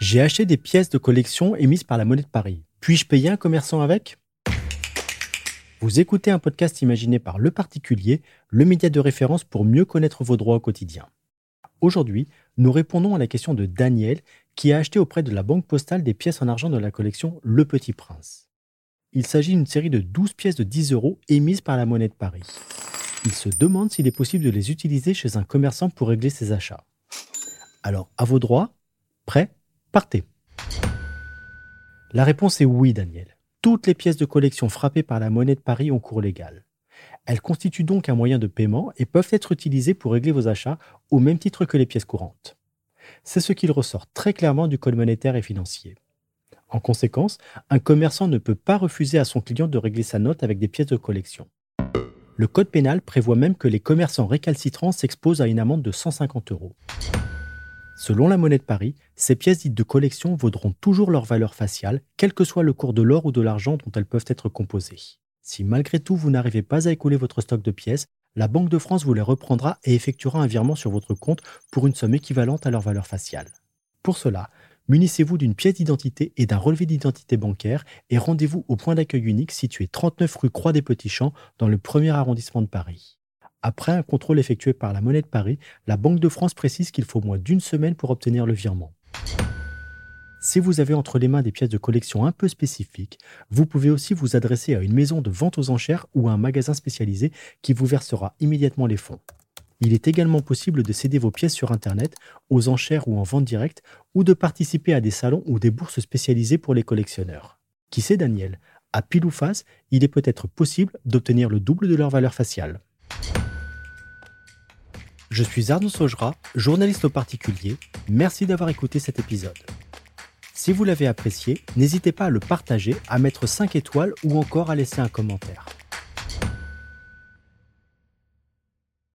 J'ai acheté des pièces de collection émises par la Monnaie de Paris. Puis-je payer un commerçant avec? Vous écoutez un podcast imaginé par Le Particulier, le média de référence pour mieux connaître vos droits au quotidien. Aujourd'hui, nous répondons à la question de Daniel qui a acheté auprès de la Banque Postale des pièces en argent de la collection Le Petit Prince. Il s'agit d'une série de 12 pièces de 10 euros émises par la Monnaie de Paris. Il se demande s'il est possible de les utiliser chez un commerçant pour régler ses achats. Alors, à vos droits, prêt Partez. La réponse est oui, Daniel. Toutes les pièces de collection frappées par la monnaie de Paris ont cours légal. Elles constituent donc un moyen de paiement et peuvent être utilisées pour régler vos achats au même titre que les pièces courantes. C'est ce qu'il ressort très clairement du Code monétaire et financier. En conséquence, un commerçant ne peut pas refuser à son client de régler sa note avec des pièces de collection. Le Code pénal prévoit même que les commerçants récalcitrants s'exposent à une amende de 150 euros. Selon la monnaie de Paris, ces pièces dites de collection vaudront toujours leur valeur faciale, quel que soit le cours de l'or ou de l'argent dont elles peuvent être composées. Si malgré tout vous n'arrivez pas à écouler votre stock de pièces, la Banque de France vous les reprendra et effectuera un virement sur votre compte pour une somme équivalente à leur valeur faciale. Pour cela, munissez-vous d'une pièce d'identité et d'un relevé d'identité bancaire et rendez-vous au point d'accueil unique situé 39 rue Croix des Petits Champs dans le premier arrondissement de Paris. Après un contrôle effectué par la Monnaie de Paris, la Banque de France précise qu'il faut moins d'une semaine pour obtenir le virement. Si vous avez entre les mains des pièces de collection un peu spécifiques, vous pouvez aussi vous adresser à une maison de vente aux enchères ou à un magasin spécialisé qui vous versera immédiatement les fonds. Il est également possible de céder vos pièces sur Internet, aux enchères ou en vente directe, ou de participer à des salons ou des bourses spécialisées pour les collectionneurs. Qui sait Daniel? À pile ou face, il est peut-être possible d'obtenir le double de leur valeur faciale. Je suis Arnaud Saugera, journaliste au particulier. Merci d'avoir écouté cet épisode. Si vous l'avez apprécié, n'hésitez pas à le partager, à mettre 5 étoiles ou encore à laisser un commentaire.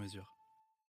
mesure.